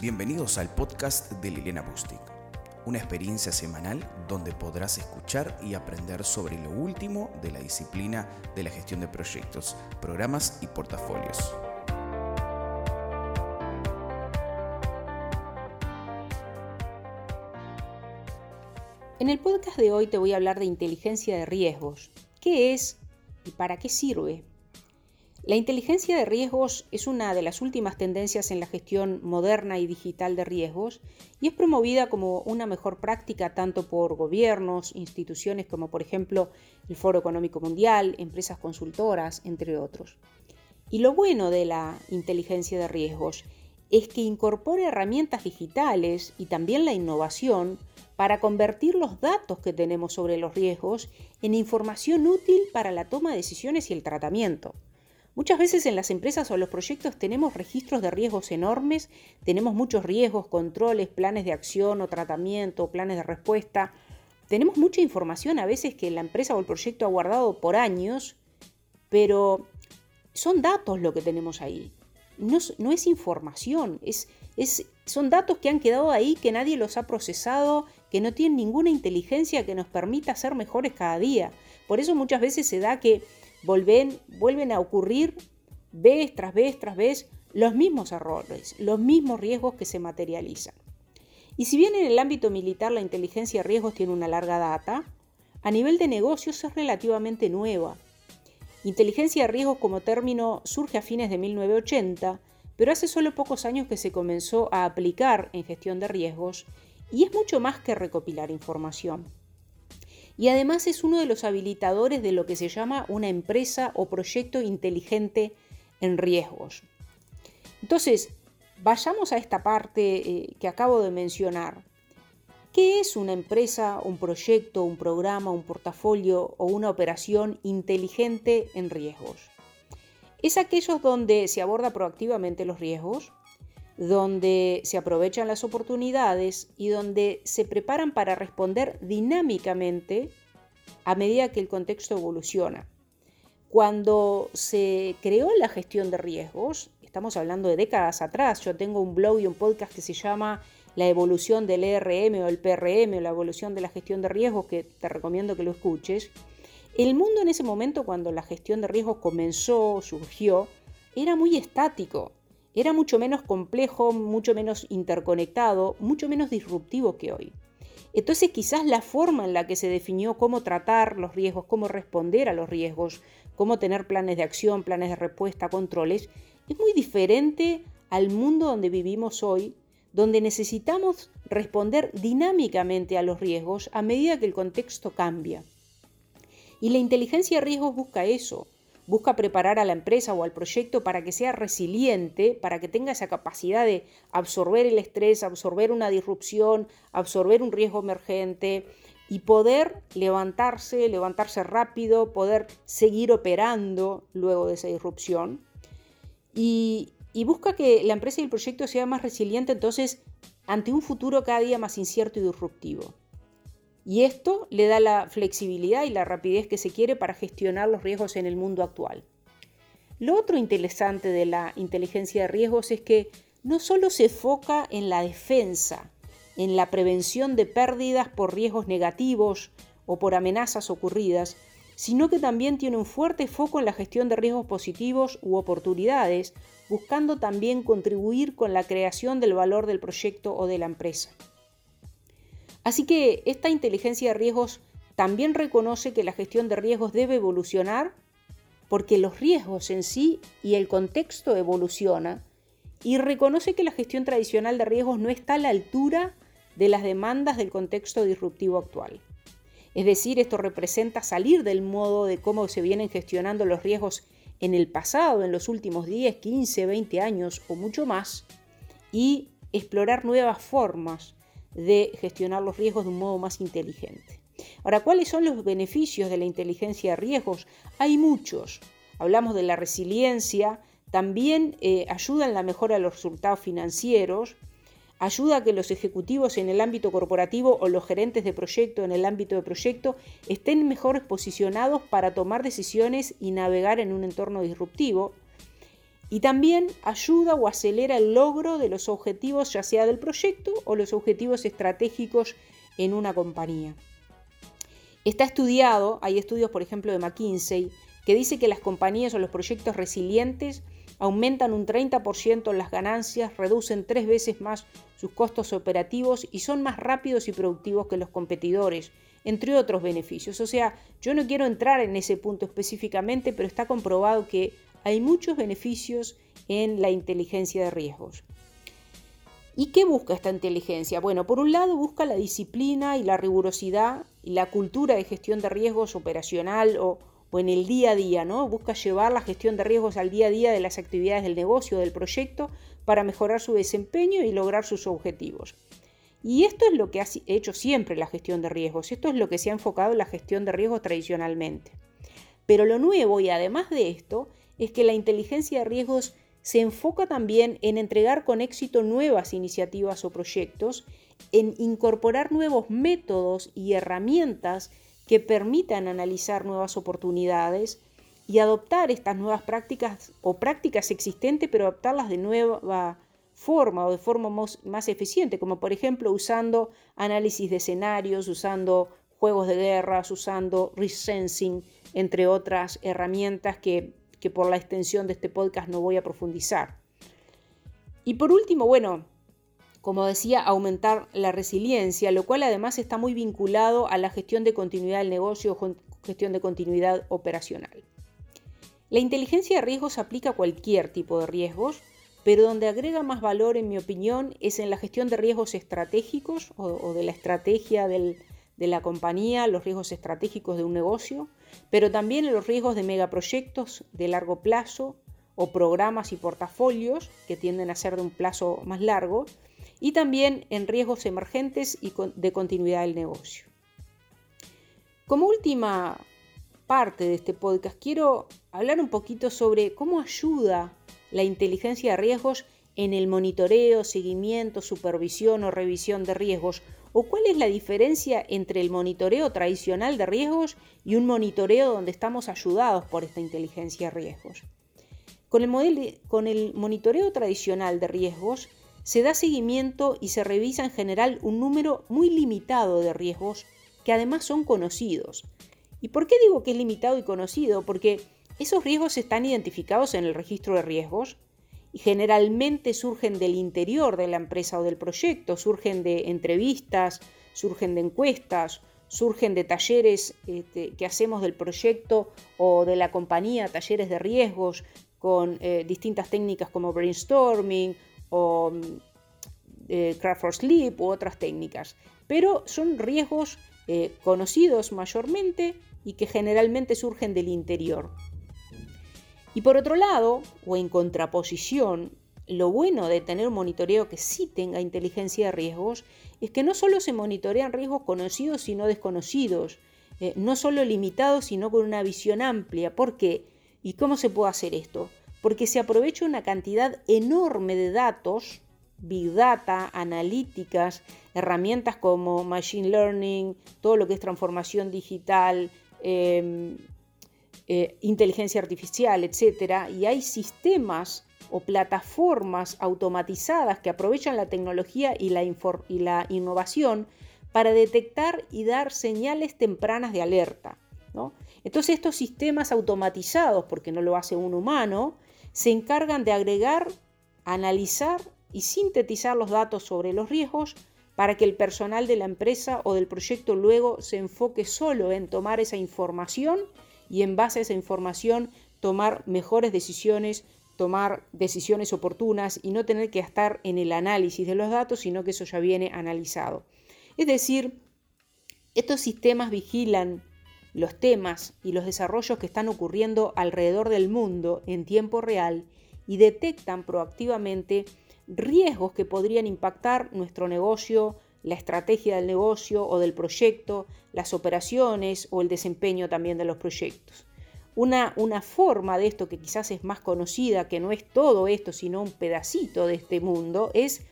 Bienvenidos al podcast de Liliana Bustic, una experiencia semanal donde podrás escuchar y aprender sobre lo último de la disciplina de la gestión de proyectos, programas y portafolios. En el podcast de hoy te voy a hablar de inteligencia de riesgos. ¿Qué es y para qué sirve? La inteligencia de riesgos es una de las últimas tendencias en la gestión moderna y digital de riesgos y es promovida como una mejor práctica tanto por gobiernos, instituciones como por ejemplo el Foro Económico Mundial, empresas consultoras, entre otros. Y lo bueno de la inteligencia de riesgos es que incorpora herramientas digitales y también la innovación para convertir los datos que tenemos sobre los riesgos en información útil para la toma de decisiones y el tratamiento. Muchas veces en las empresas o los proyectos tenemos registros de riesgos enormes, tenemos muchos riesgos, controles, planes de acción o tratamiento, planes de respuesta. Tenemos mucha información a veces que la empresa o el proyecto ha guardado por años, pero son datos lo que tenemos ahí. No, es información, es, son datos que han quedado ahí, que nadie los ha procesado, que no tienen ninguna inteligencia que nos permita ser mejores cada día. Por eso muchas veces se da que vuelven, vuelven a ocurrir vez tras vez tras vez los mismos errores, los mismos riesgos que se materializan. Y si bien en el ámbito militar la inteligencia de riesgos tiene una larga data, a nivel de negocios es relativamente nueva. Inteligencia de riesgos como término surge a fines de 1980, pero hace solo pocos años que se comenzó a aplicar en gestión de riesgos y es mucho más que recopilar información y además es uno de los habilitadores de lo que se llama una empresa o proyecto inteligente en riesgos. Entonces, vayamos a esta parte eh, que acabo de mencionar. ¿Qué es una empresa, un proyecto, un programa, un portafolio o una operación inteligente en riesgos? Es aquellos donde se aborda proactivamente los riesgos, donde se aprovechan las oportunidades y donde se preparan para responder dinámicamente a medida que el contexto evoluciona. Cuando se creó la gestión de riesgos, estamos hablando de décadas atrás, yo tengo un blog y un podcast que se llama La evolución del ERM o el PRM o la evolución de la gestión de riesgos, que te recomiendo que lo escuches. El mundo en ese momento, cuando la gestión de riesgos comenzó, surgió, era muy estático era mucho menos complejo, mucho menos interconectado, mucho menos disruptivo que hoy. Entonces quizás la forma en la que se definió cómo tratar los riesgos, cómo responder a los riesgos, cómo tener planes de acción, planes de respuesta, controles, es muy diferente al mundo donde vivimos hoy, donde necesitamos responder dinámicamente a los riesgos a medida que el contexto cambia. Y la inteligencia de riesgos busca eso, busca preparar a la empresa o al proyecto para que sea resiliente, para que tenga esa capacidad de absorber el estrés, absorber una disrupción, absorber un riesgo emergente y poder levantarse, levantarse rápido, poder seguir operando luego de esa disrupción. Y, busca que la empresa y el proyecto sea más resiliente entonces ante un futuro cada día más incierto y disruptivo. Y esto le da la flexibilidad y la rapidez que se quiere para gestionar los riesgos en el mundo actual. Lo otro interesante de la inteligencia de riesgos es que no solo se enfoca en la defensa, en la prevención de pérdidas por riesgos negativos o por amenazas ocurridas, sino que también tiene un fuerte foco en la gestión de riesgos positivos u oportunidades, buscando también contribuir con la creación del valor del proyecto o de la empresa. Así que esta inteligencia de riesgos también reconoce que la gestión de riesgos debe evolucionar porque los riesgos en sí y el contexto evoluciona y reconoce que la gestión tradicional de riesgos no está a la altura de las demandas del contexto disruptivo actual. Es decir, esto representa salir del modo de cómo se vienen gestionando los riesgos en el pasado, en los últimos 10, 15, 20 años o mucho más, y explorar nuevas formas de gestionar los riesgos de un modo más inteligente. Ahora, ¿cuáles son los beneficios de la inteligencia de riesgos? Hay muchos. Hablamos de la resiliencia, también eh, ayuda en la mejora de los resultados financieros, ayuda a que los ejecutivos en el ámbito corporativo o los gerentes de proyecto en el ámbito de proyecto estén mejor posicionados para tomar decisiones y navegar en un entorno disruptivo. Y también ayuda o acelera el logro de los objetivos ya sea del proyecto o los objetivos estratégicos en una compañía. Está estudiado, hay estudios por ejemplo de McKinsey, que dice que las compañías o los proyectos resilientes aumentan un 30% las ganancias, reducen tres veces más sus costos operativos y son más rápidos y productivos que los competidores, entre otros beneficios. O sea, yo no quiero entrar en ese punto específicamente, pero está comprobado que hay muchos beneficios en la inteligencia de riesgos. ¿Y qué busca esta inteligencia? Bueno, por un lado busca la disciplina y la rigurosidad y la cultura de gestión de riesgos operacional o, en el día a día, ¿no? Busca llevar la gestión de riesgos al día a día de las actividades del negocio, del proyecto, para mejorar su desempeño y lograr sus objetivos. Y esto es lo que ha hecho siempre la gestión de riesgos, esto es lo que se ha enfocado en la gestión de riesgos tradicionalmente. Pero lo nuevo y además de esto es que la inteligencia de riesgos se enfoca también en entregar con éxito nuevas iniciativas o proyectos, en incorporar nuevos métodos y herramientas que permitan analizar nuevas oportunidades y adoptar estas nuevas prácticas o prácticas existentes, pero adaptarlas de nueva forma o de forma más, eficiente, como por ejemplo usando análisis de escenarios, usando juegos de guerras, usando resensing, entre otras herramientas que, que por la extensión de este podcast no voy a profundizar. Y por último, bueno, como decía, aumentar la resiliencia, lo cual además está muy vinculado a la gestión de continuidad del negocio o gestión de continuidad operacional. La inteligencia de riesgos aplica a cualquier tipo de riesgos, pero donde agrega más valor, en mi opinión, es en la gestión de riesgos estratégicos o, de la estrategia de la compañía, los riesgos estratégicos de un negocio, pero también en los riesgos de megaproyectos de largo plazo o programas y portafolios que tienden a ser de un plazo más largo, y también en riesgos emergentes y de continuidad del negocio. Como última parte de este podcast, quiero hablar un poquito sobre cómo ayuda la inteligencia de riesgos en el monitoreo, seguimiento, supervisión o revisión de riesgos, o cuál es la diferencia entre el monitoreo tradicional de riesgos y un monitoreo donde estamos ayudados por esta inteligencia de riesgos. Con el, con el monitoreo tradicional de riesgos, se da seguimiento y se revisa en general un número muy limitado de riesgos que además son conocidos. ¿Y por qué digo que es limitado y conocido? Porque esos riesgos están identificados en el registro de riesgos y generalmente surgen del interior de la empresa o del proyecto, surgen de entrevistas, surgen de encuestas, surgen de talleres este, que hacemos del proyecto o de la compañía, talleres de riesgos con eh, distintas técnicas como brainstorming o eh, craft for sleep u otras técnicas. Pero son riesgos eh, conocidos mayormente y que generalmente surgen del interior. Y por otro lado, o en contraposición, lo bueno de tener un monitoreo que sí tenga inteligencia de riesgos es que no solo se monitorean riesgos conocidos sino desconocidos, eh, no solo limitados sino con una visión amplia. ¿Por qué? ¿Y cómo se puede hacer esto? porque se aprovecha una cantidad enorme de datos, big data, analíticas, herramientas como machine learning, todo lo que es transformación digital, em, eh, inteligencia artificial, etc. Y hay sistemas o plataformas automatizadas que aprovechan la tecnología y la innovación para detectar y dar señales tempranas de alerta. Entonces estos sistemas automatizados, porque no lo hace un humano, se encargan de agregar, analizar y sintetizar los datos sobre los riesgos para que el personal de la empresa o del proyecto luego se enfoque solo en tomar esa información y en base a esa información tomar mejores decisiones, tomar decisiones oportunas y no tener que estar en el análisis de los datos, sino que eso ya viene analizado. Es decir, estos sistemas vigilan los temas y los desarrollos que están ocurriendo alrededor del mundo en tiempo real y detectan proactivamente riesgos que podrían impactar nuestro negocio, la estrategia del negocio o del proyecto, las operaciones o el desempeño también de los proyectos. Una, una, forma de esto que quizás es más conocida, que no es todo esto, sino un pedacito de este mundo, es,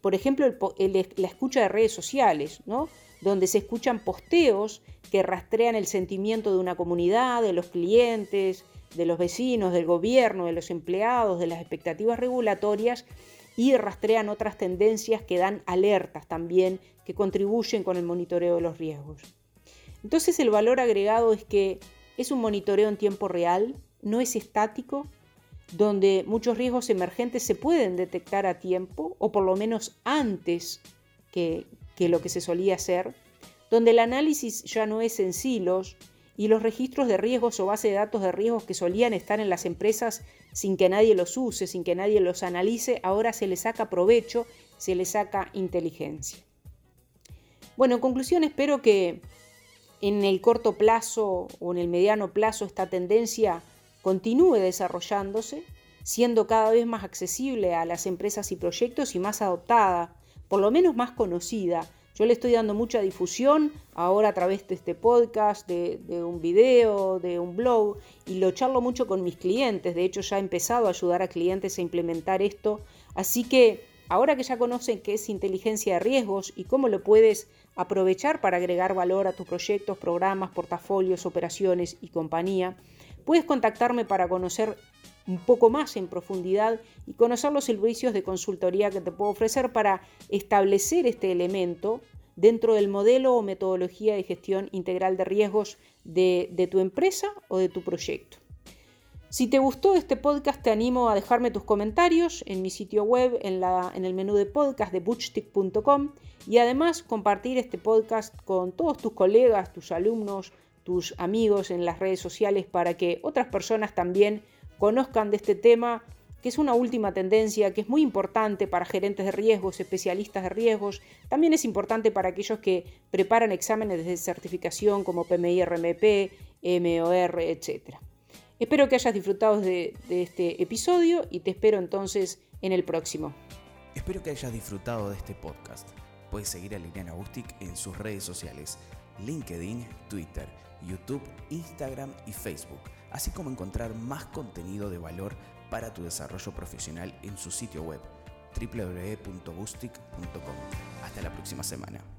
por ejemplo, la escucha de redes sociales, ¿no? donde se escuchan posteos que rastrean el sentimiento de una comunidad, de los clientes, de los vecinos, del gobierno, de los empleados, de las expectativas regulatorias y rastrean otras tendencias que dan alertas también que contribuyen con el monitoreo de los riesgos. Entonces el valor agregado es que es un monitoreo en tiempo real, no es estático, donde muchos riesgos emergentes se pueden detectar a tiempo o por lo menos antes que, lo que se solía hacer, donde el análisis ya no es en silos y los registros de riesgos o base de datos de riesgos que solían estar en las empresas sin que nadie los use, sin que nadie los analice, ahora se les saca provecho, se les saca inteligencia. Bueno, en conclusión, espero que en el corto plazo o en el mediano plazo esta tendencia continúe desarrollándose, siendo cada vez más accesible a las empresas y proyectos y más adoptada, por lo menos más conocida. Yo le estoy dando mucha difusión ahora a través de este podcast, de, un video, de un blog, y lo charlo mucho con mis clientes. De hecho, ya he empezado a ayudar a clientes a implementar esto. Así que ahora que ya conocen qué es inteligencia de riesgos y cómo lo puedes aprovechar para agregar valor a tus proyectos, programas, portafolios, operaciones y compañía, Puedes contactarme para conocer un poco más en profundidad y conocer los servicios de consultoría que te puedo ofrecer para establecer este elemento dentro del modelo o metodología de gestión integral de riesgos de, tu empresa o de tu proyecto. Si te gustó este podcast, te animo a dejarme tus comentarios en mi sitio web, en, en el menú de podcast de butchtick.com y además compartir este podcast con todos tus colegas, tus alumnos, tus amigos en las redes sociales para que otras personas también conozcan de este tema, que es una última tendencia que es muy importante para gerentes de riesgos, especialistas de riesgos, también es importante para aquellos que preparan exámenes de certificación como PMI, RMP, MOR, etc. Espero que hayas disfrutado de, este episodio y te espero entonces en el próximo. Espero que hayas disfrutado de este podcast. Puedes seguir a Liliana Bustic en sus redes sociales, LinkedIn, Twitter YouTube, Instagram y Facebook, así como encontrar más contenido de valor para tu desarrollo profesional en su sitio web www.bustic.com. Hasta la próxima semana.